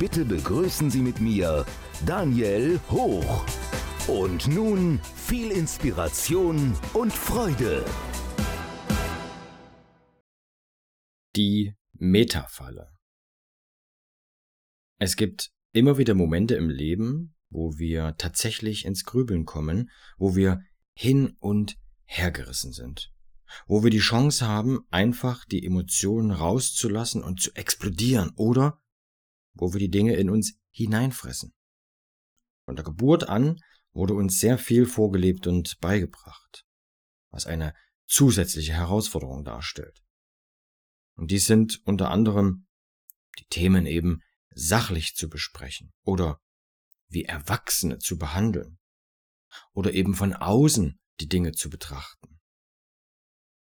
Bitte begrüßen Sie mit mir Daniel Hoch. Und nun viel Inspiration und Freude. Die Metafalle. Es gibt immer wieder Momente im Leben, wo wir tatsächlich ins Grübeln kommen, wo wir hin und hergerissen sind, wo wir die Chance haben, einfach die Emotionen rauszulassen und zu explodieren oder wo wir die Dinge in uns hineinfressen. Von der Geburt an wurde uns sehr viel vorgelebt und beigebracht, was eine zusätzliche Herausforderung darstellt. Und dies sind unter anderem die Themen eben sachlich zu besprechen oder wie Erwachsene zu behandeln oder eben von außen die Dinge zu betrachten,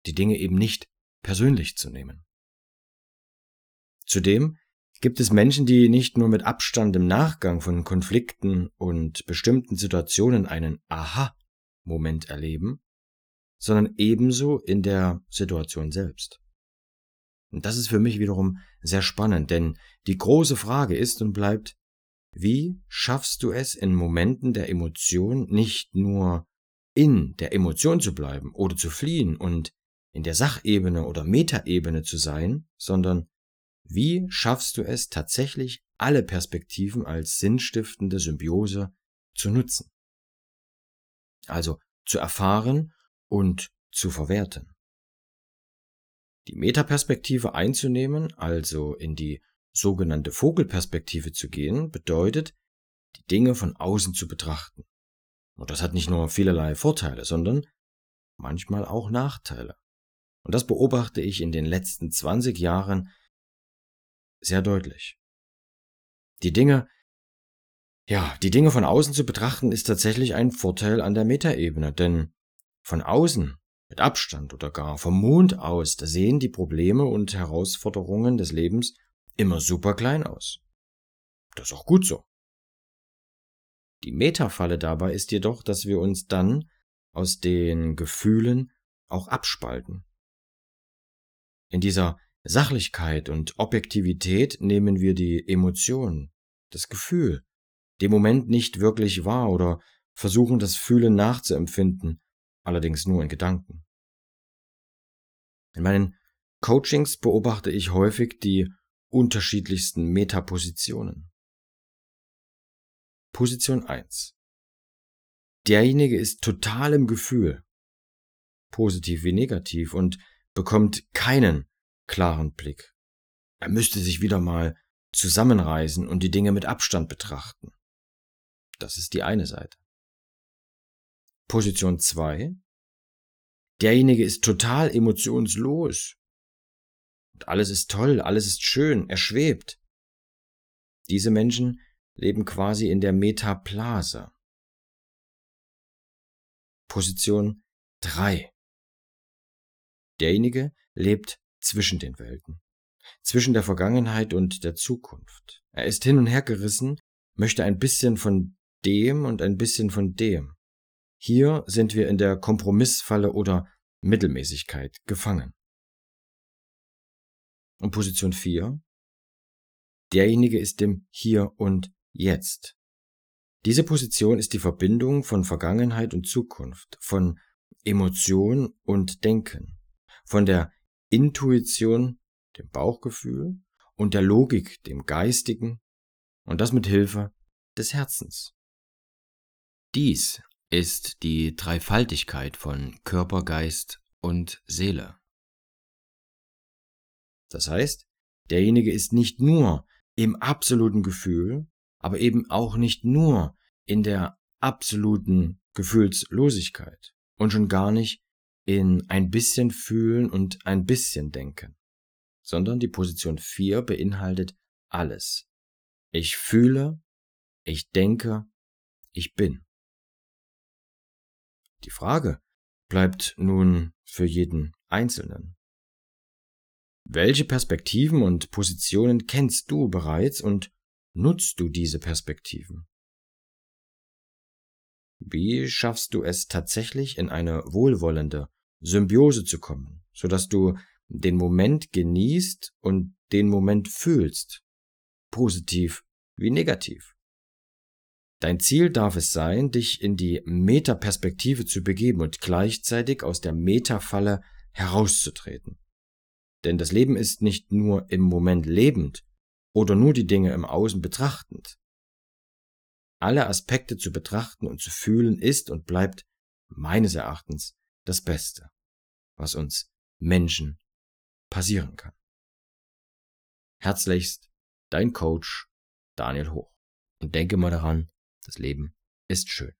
die Dinge eben nicht persönlich zu nehmen. Zudem gibt es Menschen, die nicht nur mit Abstand im Nachgang von Konflikten und bestimmten Situationen einen Aha-Moment erleben, sondern ebenso in der Situation selbst. Und das ist für mich wiederum sehr spannend, denn die große Frage ist und bleibt, wie schaffst du es in Momenten der Emotion nicht nur in der Emotion zu bleiben oder zu fliehen und in der Sachebene oder Metaebene zu sein, sondern wie schaffst du es tatsächlich, alle Perspektiven als sinnstiftende Symbiose zu nutzen? Also zu erfahren und zu verwerten. Die Metaperspektive einzunehmen, also in die sogenannte Vogelperspektive zu gehen, bedeutet, die Dinge von außen zu betrachten. Und das hat nicht nur vielerlei Vorteile, sondern manchmal auch Nachteile. Und das beobachte ich in den letzten 20 Jahren sehr deutlich. Die Dinge, ja, die Dinge von außen zu betrachten, ist tatsächlich ein Vorteil an der Metaebene, denn von außen, mit Abstand oder gar vom Mond aus, da sehen die Probleme und Herausforderungen des Lebens immer super klein aus. Das ist auch gut so. Die Metafalle dabei ist jedoch, dass wir uns dann aus den Gefühlen auch abspalten. In dieser Sachlichkeit und Objektivität nehmen wir die Emotion, das Gefühl, den Moment nicht wirklich wahr oder versuchen das Fühlen nachzuempfinden, allerdings nur in Gedanken. In meinen Coachings beobachte ich häufig die unterschiedlichsten Metapositionen. Position 1. Derjenige ist total im Gefühl, positiv wie negativ, und bekommt keinen klaren Blick. Er müsste sich wieder mal zusammenreißen und die Dinge mit Abstand betrachten. Das ist die eine Seite. Position 2. Derjenige ist total emotionslos. Und alles ist toll, alles ist schön, er schwebt. Diese Menschen leben quasi in der Metaplase. Position 3. Derjenige lebt zwischen den Welten, zwischen der Vergangenheit und der Zukunft. Er ist hin und her gerissen, möchte ein bisschen von dem und ein bisschen von dem. Hier sind wir in der Kompromissfalle oder Mittelmäßigkeit gefangen. Und Position 4. Derjenige ist im Hier und Jetzt. Diese Position ist die Verbindung von Vergangenheit und Zukunft, von Emotion und Denken, von der Intuition, dem Bauchgefühl und der Logik, dem Geistigen, und das mit Hilfe des Herzens. Dies ist die Dreifaltigkeit von Körper, Geist und Seele. Das heißt, derjenige ist nicht nur im absoluten Gefühl, aber eben auch nicht nur in der absoluten Gefühlslosigkeit und schon gar nicht in ein bisschen fühlen und ein bisschen denken, sondern die Position 4 beinhaltet alles. Ich fühle, ich denke, ich bin. Die Frage bleibt nun für jeden Einzelnen. Welche Perspektiven und Positionen kennst du bereits und nutzt du diese Perspektiven? Wie schaffst du es tatsächlich in eine wohlwollende Symbiose zu kommen, so dass du den Moment genießt und den Moment fühlst, positiv wie negativ. Dein Ziel darf es sein, dich in die Metaperspektive zu begeben und gleichzeitig aus der Metafalle herauszutreten. Denn das Leben ist nicht nur im Moment lebend oder nur die Dinge im Außen betrachtend. Alle Aspekte zu betrachten und zu fühlen ist und bleibt meines Erachtens das Beste, was uns Menschen passieren kann. Herzlichst, dein Coach Daniel Hoch. Und denke mal daran, das Leben ist schön.